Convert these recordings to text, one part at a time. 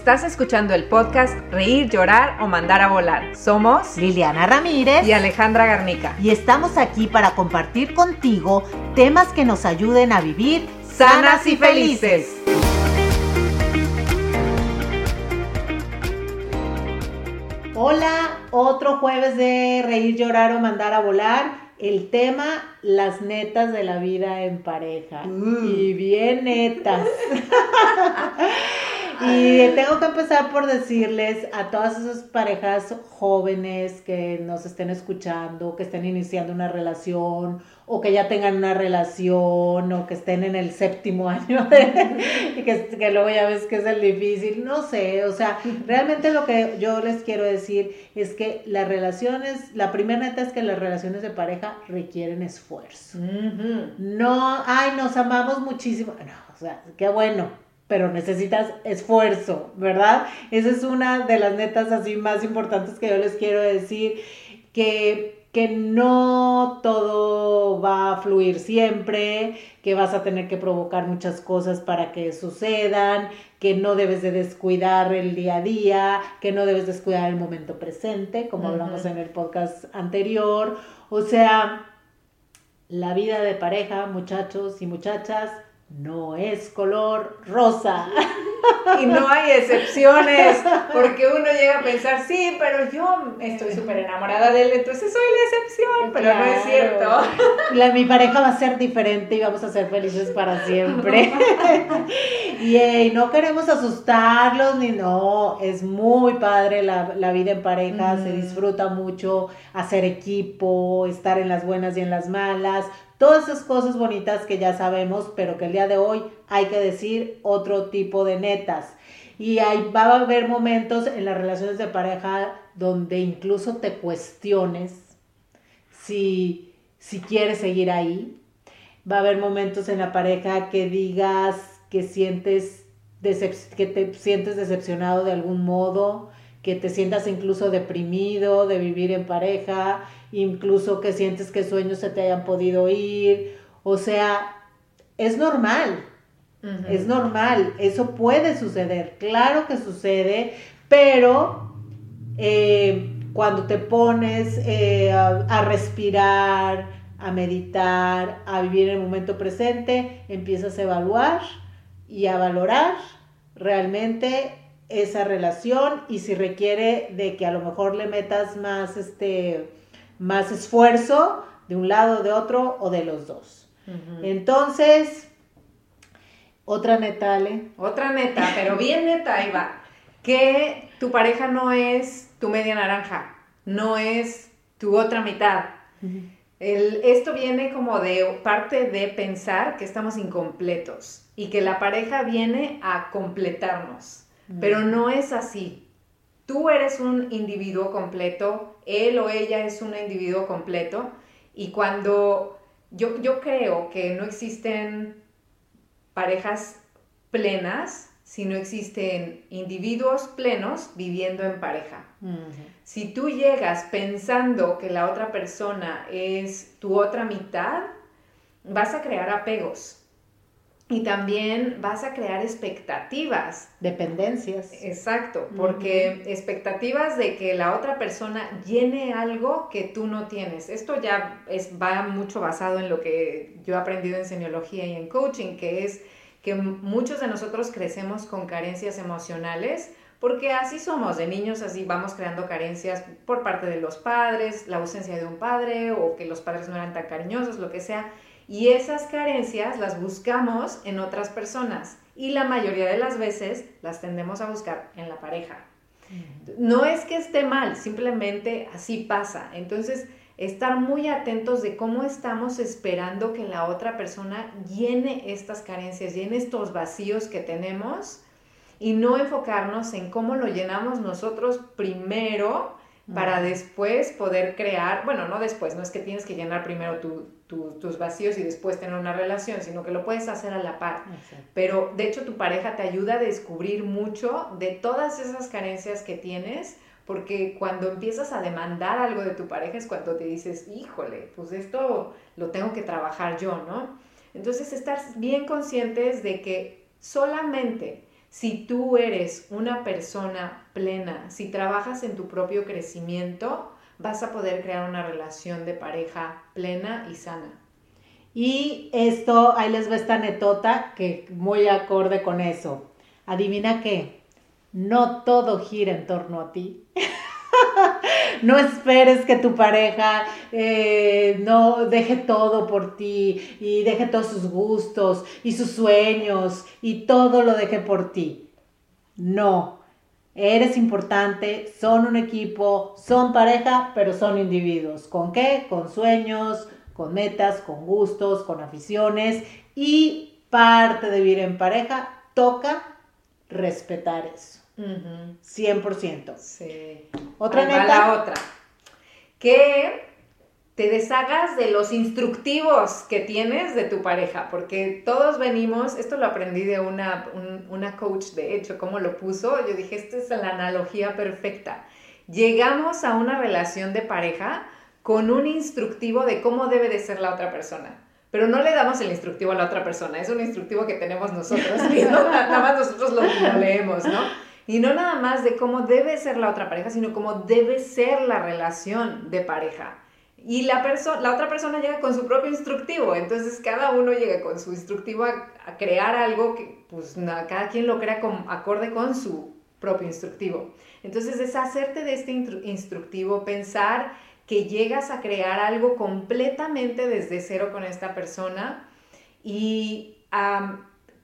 Estás escuchando el podcast Reír, Llorar o Mandar a Volar. Somos Liliana Ramírez y Alejandra Garnica. Y estamos aquí para compartir contigo temas que nos ayuden a vivir sanas y felices. Hola, otro jueves de Reír, Llorar o Mandar a Volar. El tema, las netas de la vida en pareja. Mm. Y bien netas. y tengo que empezar por decirles a todas esas parejas jóvenes que nos estén escuchando, que estén iniciando una relación o que ya tengan una relación o que estén en el séptimo año y que, que, luego ya ves que es el difícil, no sé, o sea, realmente lo que yo les quiero decir es que las relaciones, la primera neta es que las relaciones de pareja requieren esfuerzo. No, ay, nos amamos muchísimo, no, o sea, qué bueno, pero necesitas esfuerzo, ¿verdad? Esa es una de las netas así más importantes que yo les quiero decir, que que no todo va a fluir siempre, que vas a tener que provocar muchas cosas para que sucedan, que no debes de descuidar el día a día, que no debes descuidar el momento presente, como hablamos en el podcast anterior. O sea, la vida de pareja, muchachos y muchachas, no es color rosa. Y no hay excepciones, porque uno llega a pensar, sí, pero yo estoy súper enamorada de él, entonces soy la excepción, pero no es cierto. La, mi pareja va a ser diferente y vamos a ser felices para siempre. y no queremos asustarlos, ni no, es muy padre la, la vida en pareja, se disfruta mucho hacer equipo, estar en las buenas y en las malas, Todas esas cosas bonitas que ya sabemos, pero que el día de hoy hay que decir otro tipo de netas. Y ahí va a haber momentos en las relaciones de pareja donde incluso te cuestiones si, si quieres seguir ahí. Va a haber momentos en la pareja que digas que sientes, que te sientes decepcionado de algún modo, que te sientas incluso deprimido de vivir en pareja, incluso que sientes que sueños se te hayan podido ir, o sea, es normal, es normal, eso puede suceder, claro que sucede, pero eh, cuando te pones eh, a, respirar, a meditar, a vivir en el momento presente, empiezas a evaluar y a valorar realmente esa relación y si requiere de que a lo mejor le metas más este más esfuerzo de un lado, de otro o de los dos. Entonces, otra neta, Ale. Otra neta, pero bien neta, ahí va. Que tu pareja no es tu media naranja, no es tu otra mitad. El, esto viene como de parte de pensar que estamos incompletos y que la pareja viene a completarnos, pero no es así. Tú eres un individuo completo, él o ella es un individuo completo y cuando yo, yo creo que no existen parejas plenas, sino existen individuos plenos viviendo en pareja. Si tú llegas pensando que la otra persona es tu otra mitad, vas a crear apegos y también vas a crear expectativas. Dependencias. Exacto, porque expectativas de que la otra persona llene algo que tú no tienes. Esto ya es, va mucho basado en lo que yo he aprendido en semiología y en coaching, que es que muchos de nosotros crecemos con carencias emocionales. Porque así somos, de niños así vamos creando carencias por parte de los padres, la ausencia de un padre o que los padres no eran tan cariñosos, lo que sea. Y esas carencias las buscamos en otras personas y la mayoría de las veces las tendemos a buscar en la pareja. No es que esté mal, simplemente así pasa. Entonces, estar muy atentos de cómo estamos esperando que la otra persona llene estas carencias, llene estos vacíos que tenemos y no enfocarnos en cómo lo llenamos nosotros primero para después poder crear, bueno, no después, no es que tienes que llenar primero tus vacíos y después tener una relación, sino que lo puedes hacer a la par. Pero de hecho tu pareja te ayuda a descubrir mucho de todas esas carencias que tienes, porque cuando empiezas a demandar algo de tu pareja es cuando te dices, híjole, pues esto lo tengo que trabajar yo, ¿no? Entonces estar bien conscientes de que solamente Si tú eres una persona plena, si trabajas en tu propio crecimiento, vas a poder crear una relación de pareja plena y sana. Y esto, ahí les va esta netota que muy acorde con eso. Adivina qué, no todo gira en torno a ti. no esperes que tu pareja eh, no deje todo por ti y deje todos sus gustos y sus sueños y todo lo deje por ti. No, eres importante, son un equipo, son pareja, pero son individuos. ¿Con qué? Con sueños, con metas, con gustos, con aficiones y parte de vivir en pareja toca respetar eso. 100%. Sí. Otra neta. la otra. Que te deshagas de los instructivos que tienes de tu pareja, porque todos venimos, esto lo aprendí de una, una coach, de hecho, cómo lo puso, yo dije, esta es la analogía perfecta. Llegamos a una relación de pareja con un instructivo de cómo debe de ser la otra persona. Pero no le damos el instructivo a la otra persona, es un instructivo que tenemos nosotros y nada más nosotros lo, leemos, ¿no? Y no nada más de cómo debe ser la otra pareja, sino cómo debe ser la relación de pareja. Y la, la otra persona llega con su propio instructivo, entonces cada uno llega con su instructivo a, crear algo que pues cada quien lo crea con, acorde con su propio instructivo. Entonces deshacerte de este instructivo, pensar que llegas a crear algo completamente desde cero con esta persona y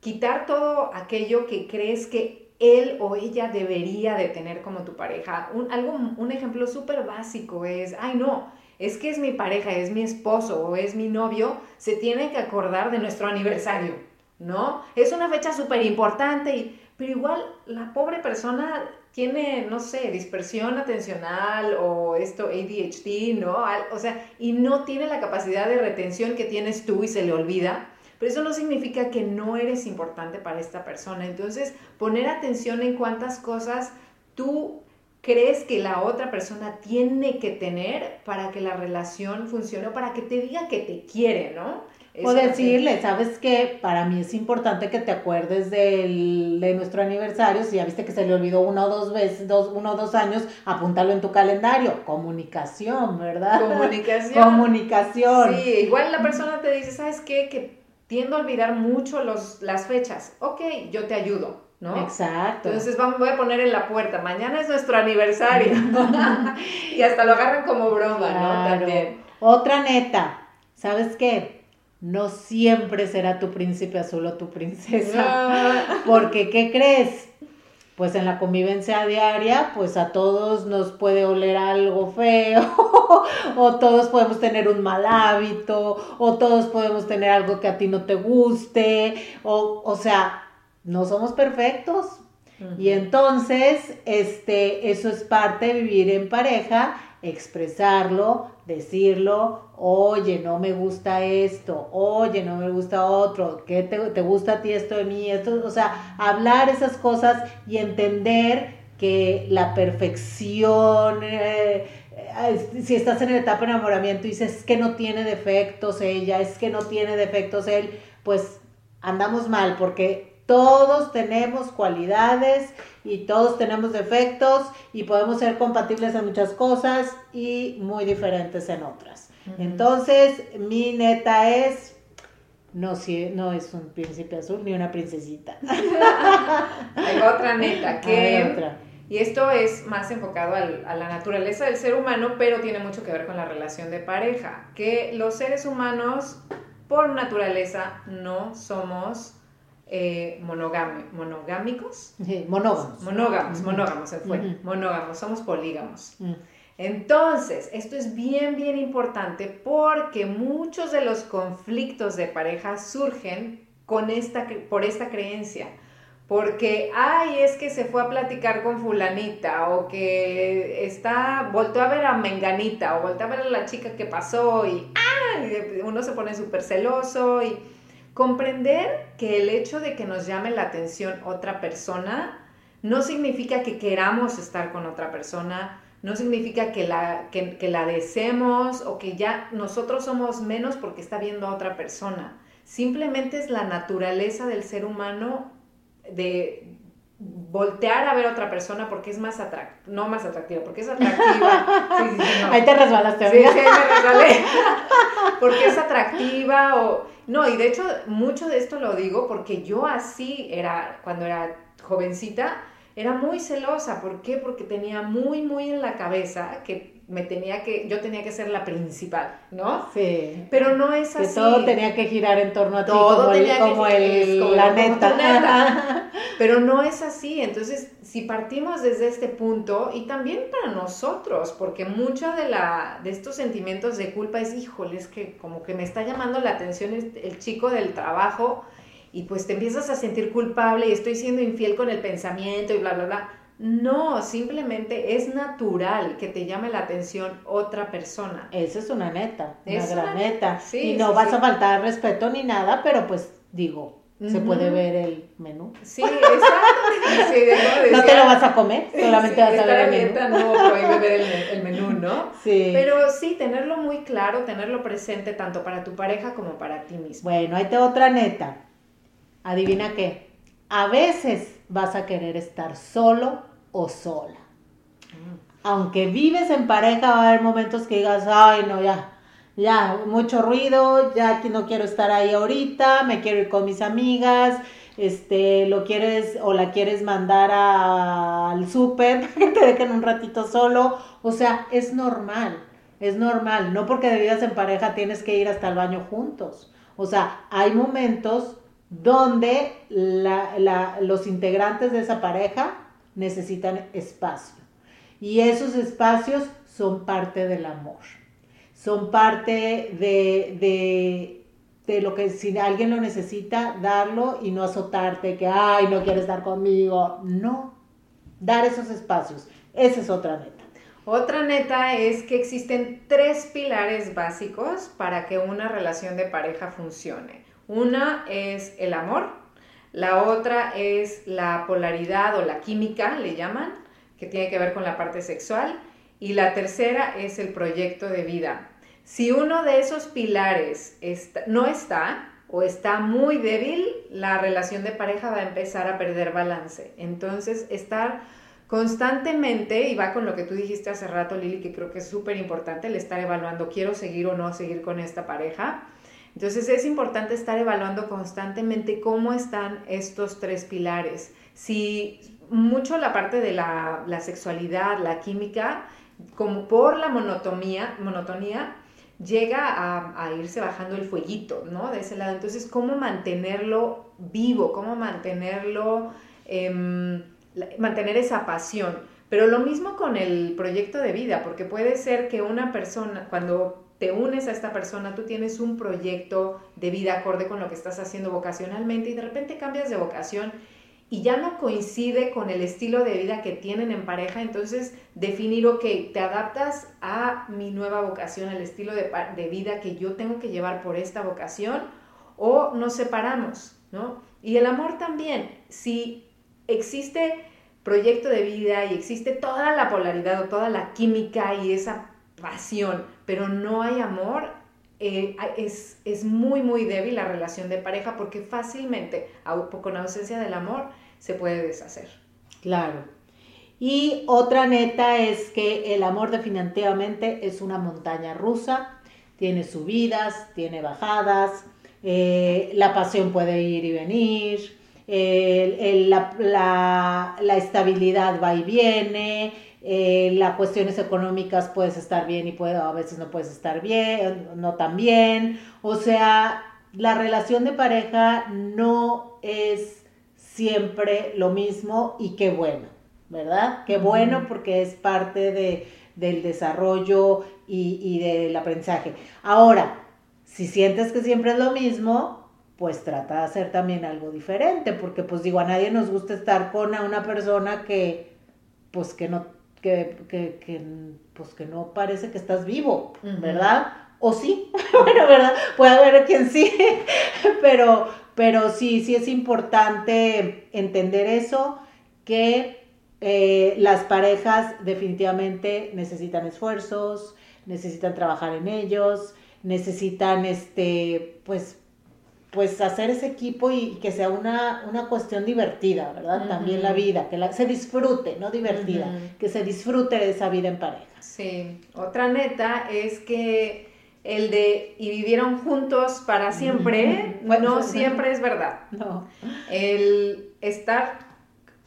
quitar todo aquello que crees que él o ella debería de tener como tu pareja. Un, algo, un ejemplo súper básico es, ay no, es que es mi pareja, es mi esposo o es mi novio, se tiene que acordar de nuestro aniversario, ¿no? Es una fecha súper importante, pero igual la pobre persona tiene, no sé, dispersión atencional o esto ADHD, ¿no? O sea, y no tiene la capacidad de retención que tienes tú y se le olvida. Pero eso no significa que no eres importante para esta persona. Entonces, poner atención en cuántas cosas tú crees que la otra persona tiene que tener para que la relación funcione o para que te diga que te quiere, ¿no? o decirle, ¿sabes qué? Para mí es importante que te acuerdes del, de nuestro aniversario. Si ya viste que se le olvidó uno o dos veces, dos, uno o dos años, apúntalo en tu calendario. Comunicación, ¿verdad? Comunicación. Comunicación. Sí, igual la persona te dice, ¿sabes qué? Que tiendo a olvidar mucho los, las fechas. Ok, yo te ayudo. ¿no? Exacto. Entonces vamos, voy a poner en la puerta, mañana es nuestro aniversario. y hasta lo agarran como broma, ¿no? También. Otra neta, ¿sabes qué? no siempre será tu príncipe azul o tu princesa. Porque, ¿qué crees? Pues en la convivencia diaria, pues a todos nos puede oler algo feo, o todos podemos tener un mal hábito, o todos podemos tener algo que a ti no te guste, o, o sea, no somos perfectos. Y entonces, este, eso es parte de vivir en pareja expresarlo, decirlo, oye, no me gusta esto, oye, no me gusta otro, ¿qué te, gusta a ti esto de mí? Esto, o sea, hablar esas cosas y entender que la perfección, eh, eh, si estás en la etapa de enamoramiento y dices que no tiene defectos ella, es que no tiene defectos él, pues andamos mal porque todos tenemos cualidades y todos tenemos defectos y podemos ser compatibles en muchas cosas y muy diferentes en otras. Entonces, mi neta es, no, si, no es un príncipe azul ni una princesita. Hay otra neta que... Y esto es más enfocado a la naturaleza del ser humano, pero tiene mucho que ver con la relación de pareja. Que los seres humanos, por naturaleza, no somos eh, monogámicos. monógamos. Monógamos, monógamos, se fue. Monógamos, somos polígamos. Mm. Entonces, esto es bien, bien importante porque muchos de los conflictos de pareja surgen con esta, por esta creencia. Porque, ay, es que se fue a platicar con fulanita, o que está, volteó a ver a Menganita, o volteó a ver a la chica que pasó, y ¡ay! uno se pone súper celoso, y Comprender que el hecho de que nos llame la atención otra persona no significa que queramos estar con otra persona, no significa que la, que, la deseemos o que ya nosotros somos menos porque está viendo a otra persona. Simplemente es la naturaleza del ser humano de voltear a ver a otra persona porque es más atractiva, no más atractiva, porque es atractiva. Sí, sí, no. Ahí te resbalaste. Sí, sí, me resbalé. porque es atractiva o... No, y de hecho mucho de esto lo digo porque yo así era, cuando era jovencita, era muy celosa. ¿Por qué? Porque tenía muy, muy en la cabeza que me tenía que, yo tenía que ser la principal, ¿no? Sí. Pero no es así. Que todo tenía que girar en torno a ti como el, como el planeta. Pero no es así. Entonces, si partimos desde este punto, y también para nosotros, porque mucho de, la, de estos sentimientos de culpa es, híjole, es que como que me está llamando la atención el chico del trabajo, y pues te empiezas a sentir culpable y estoy siendo infiel con el pensamiento y bla, bla, bla no, simplemente es natural que te llame la atención otra persona. Esa es una neta, una gran neta. y no vas a faltar respeto ni nada, pero pues digo, se puede ver el menú. Sí, exacto. no te lo vas a comer, solamente vas a ver el menú. no prohíbe ver el, menú, ¿no? Sí. Pero sí, tenerlo muy claro, tenerlo presente tanto para tu pareja como para ti mismo. Bueno, ahí te otra neta. Adivina qué. A veces vas a querer estar solo o sola. Aunque vives en pareja, va a haber momentos que digas, ay, no, ya, ya, mucho ruido, ya que no quiero estar ahí ahorita, me quiero ir con mis amigas, este, lo quieres o la quieres mandar al súper para que te dejen un ratito solo, o sea, es normal, es normal, no porque vivas en pareja tienes que ir hasta el baño juntos, o sea, hay momentos donde los integrantes de esa pareja necesitan espacio. Y esos espacios son parte del amor. Son parte de, de, lo que si alguien lo necesita, darlo y no azotarte que, ay, no quieres estar conmigo. No, dar esos espacios. Esa es otra neta. Otra neta es que existen tres pilares básicos para que una relación de pareja funcione. Una es el amor, la otra es la polaridad o la química, le llaman, que tiene que ver con la parte sexual. Y la tercera es el proyecto de vida. Si uno de esos pilares no está o está muy débil, la relación de pareja va a empezar a perder balance. Entonces, estar constantemente, y va con lo que tú dijiste hace rato, Lili, que creo que es súper importante, el estar evaluando, quiero seguir o no seguir con esta pareja entonces es importante estar evaluando constantemente cómo están estos tres pilares. Si mucho la parte de la, sexualidad, la química, como por la monotonía, monotonía llega a, irse bajando el fueguito, ¿no? De ese lado. Entonces, ¿cómo mantenerlo vivo? ¿Cómo mantenerlo, em, mantener esa pasión? Pero lo mismo con el proyecto de vida, porque puede ser que una persona, cuando te unes a esta persona, tú tienes un proyecto de vida acorde con lo que estás haciendo vocacionalmente y de repente cambias de vocación y ya no coincide con el estilo de vida que tienen en pareja, entonces definir, ok, te adaptas a mi nueva vocación, al estilo de, de vida que yo tengo que llevar por esta vocación o nos separamos, ¿no? Y el amor también, si existe proyecto de vida y existe toda la polaridad o toda la química y esa pasión, pero no hay amor, eh, es, es, muy, muy débil la relación de pareja porque fácilmente, con ausencia del amor, se puede deshacer. Claro. Y otra neta es que el amor definitivamente es una montaña rusa, tiene subidas, tiene bajadas, eh, la pasión puede ir y venir, la, la estabilidad va y viene, eh, las cuestiones económicas puedes estar bien y puede, a veces no puedes estar bien, no tan bien. O sea, la relación de pareja no es siempre lo mismo y qué bueno, ¿verdad? Qué bueno porque es parte de, del desarrollo y, y del aprendizaje. Ahora, si sientes que siempre es lo mismo, pues trata de hacer también algo diferente, porque pues digo, a nadie nos gusta estar con una persona que pues que no que, que, pues que no parece que estás vivo, ¿verdad? O sí, bueno, ¿verdad? Puede haber quien sí, pero, pero sí, sí es importante entender eso, que eh, las parejas definitivamente necesitan esfuerzos, necesitan trabajar en ellos, necesitan, este, pues, pues hacer ese equipo y, que sea una, una cuestión divertida, ¿verdad? También la vida, que la, se disfrute, no divertida, que se disfrute de esa vida en pareja. Sí, otra neta es que el de y vivieron juntos para siempre, no siempre es verdad. No. El estar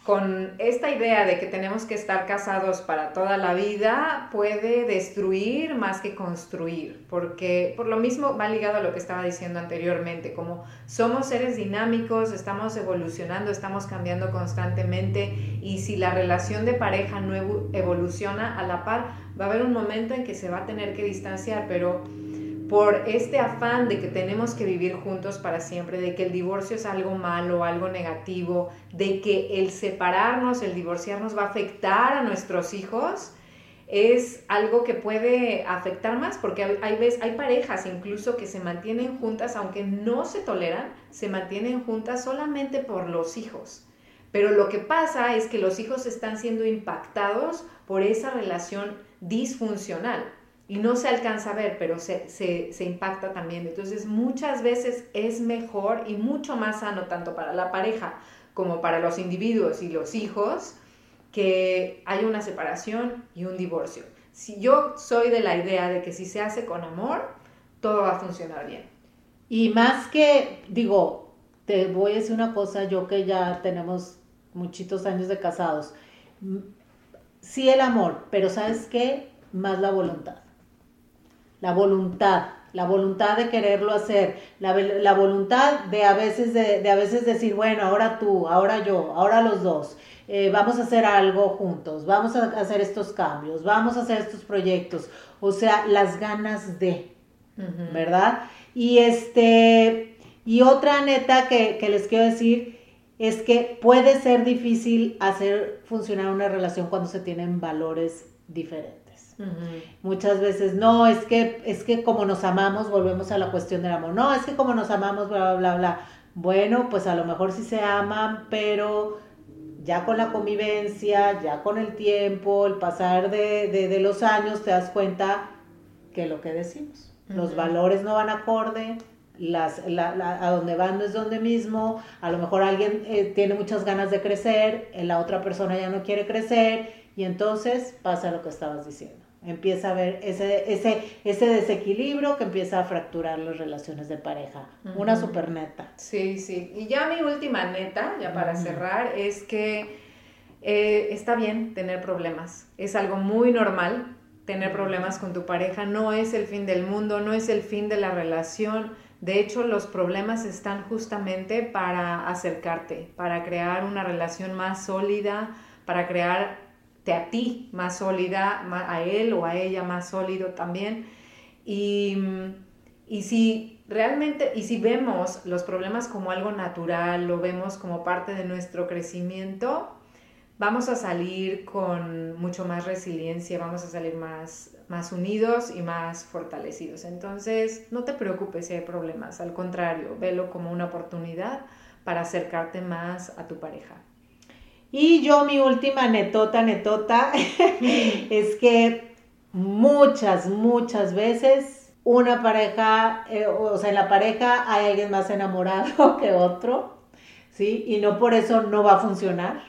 con esta idea de que tenemos que estar casados para toda la vida puede destruir más que construir, porque por lo mismo va ligado a lo que estaba diciendo anteriormente, como somos seres dinámicos, estamos evolucionando, estamos cambiando constantemente y si la relación de pareja no evoluciona a la par, va a haber un momento en que se va a tener que distanciar, pero por este afán de que tenemos que vivir juntos para siempre, de que el divorcio es algo malo, algo negativo, de que el separarnos, el divorciarnos va a afectar a nuestros hijos, es algo que puede afectar más, porque hay, hay parejas incluso que se mantienen juntas, aunque no se toleran, se mantienen juntas solamente por los hijos. Pero lo que pasa es que los hijos están siendo impactados por esa relación disfuncional y no se alcanza a ver, pero se, se, impacta también. Entonces muchas veces es mejor y mucho más sano tanto para la pareja como para los individuos y los hijos que haya una separación y un divorcio. Si yo soy de la idea de que si se hace con amor, todo va a funcionar bien. Y más que, digo, te voy a decir una cosa, yo que ya tenemos muchitos años de casados, sí el amor, pero ¿sabes qué? Más la voluntad la voluntad, la voluntad de quererlo hacer, la, voluntad de a, veces de, a veces decir, bueno, ahora tú, ahora yo, ahora los dos, eh, vamos a hacer algo juntos, vamos a hacer estos cambios, vamos a hacer estos proyectos, o sea, las ganas de, ¿verdad? Y este, y otra neta que, que les quiero decir es que puede ser difícil hacer funcionar una relación cuando se tienen valores diferentes. Muchas veces, no, es que, es que como nos amamos, volvemos a la cuestión del amor. No, es que como nos amamos, bla, bla, bla, bla. Bueno, pues a lo mejor sí se aman, pero ya con la convivencia, ya con el tiempo, el pasar de, los años, te das cuenta que lo que decimos, los valores no van acorde, las, a donde van no es donde mismo, a lo mejor alguien eh, tiene muchas ganas de crecer, la otra persona ya no quiere crecer y entonces pasa lo que estabas diciendo empieza a haber ese, ese, ese desequilibrio que empieza a fracturar las relaciones de pareja. Una super neta. Sí, sí. Y ya mi última neta, ya para cerrar, es que eh, está bien tener problemas. Es algo muy normal tener problemas con tu pareja. No es el fin del mundo, no es el fin de la relación. De hecho, los problemas están justamente para acercarte, para crear una relación más sólida, para crear a ti más sólida, a él o a ella más sólido también. Y, y si realmente, y si vemos los problemas como algo natural, lo vemos como parte de nuestro crecimiento, vamos a salir con mucho más resiliencia, vamos a salir más, más unidos y más fortalecidos. Entonces, no te preocupes si hay problemas, al contrario, velo como una oportunidad para acercarte más a tu pareja. Y yo mi última netota, netota, es que muchas, muchas veces una pareja, eh, o sea, en la pareja hay alguien más enamorado que otro, ¿sí? Y no por eso no va a funcionar,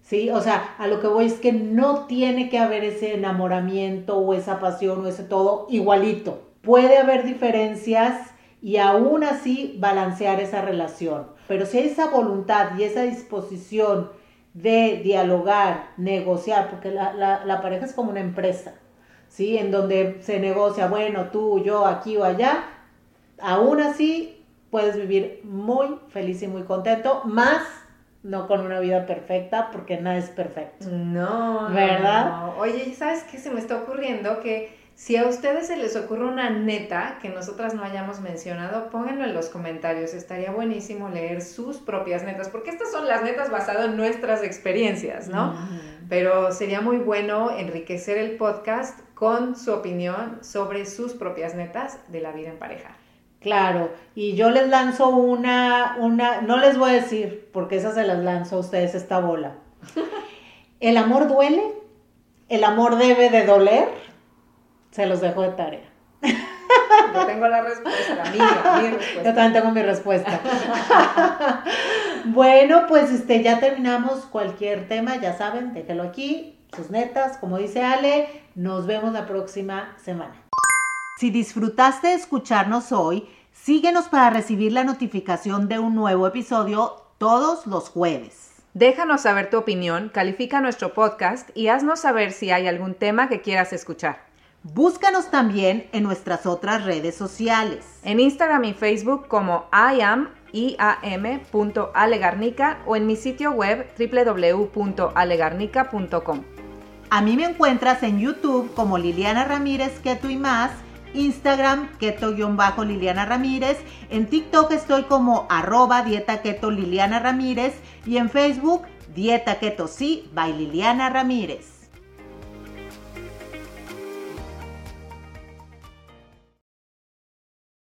¿sí? O sea, a lo que voy es que no tiene que haber ese enamoramiento o esa pasión o ese todo igualito. Puede haber diferencias y aún así balancear esa relación. Pero si hay esa voluntad y esa disposición, de dialogar, negociar, porque la, pareja es como una empresa, ¿sí? En donde se negocia, bueno, tú, yo, aquí o allá, aún así puedes vivir muy feliz y muy contento, más no con una vida perfecta, porque nada es perfecto. No, ¿verdad? Oye, ¿sabes qué se me está ocurriendo? Que si a ustedes se les ocurre una neta que nosotras no hayamos mencionado, pónganlo en los comentarios. Estaría buenísimo leer sus propias netas, porque estas son las netas basadas en nuestras experiencias, ¿no? Pero sería muy bueno enriquecer el podcast con su opinión sobre sus propias netas de la vida en pareja. Claro, y yo les lanzo una, una, no les voy a decir, porque esas se las lanzo a ustedes esta bola. ¿El amor duele? ¿El amor debe de doler? Se los dejo de tarea. Yo tengo la respuesta, mía, mi respuesta. Yo también tengo mi respuesta. bueno, pues este, ya terminamos cualquier tema, ya saben, déjelo aquí, sus netas, como dice Ale, nos vemos la próxima semana. Si disfrutaste de escucharnos hoy, síguenos para recibir la notificación de un nuevo episodio todos los jueves. Déjanos saber tu opinión, califica nuestro podcast y haznos saber si hay algún tema que quieras escuchar. Búscanos también en nuestras otras redes sociales. En Instagram y Facebook como iam.alegarnica o en mi sitio web www.alegarnica.com. A mí me encuentras en YouTube como Liliana Ramírez Keto y más, Instagram keto-liliana Ramírez, en TikTok estoy como arroba dieta keto Liliana Ramírez y en Facebook dieta keto sí by Liliana Ramírez.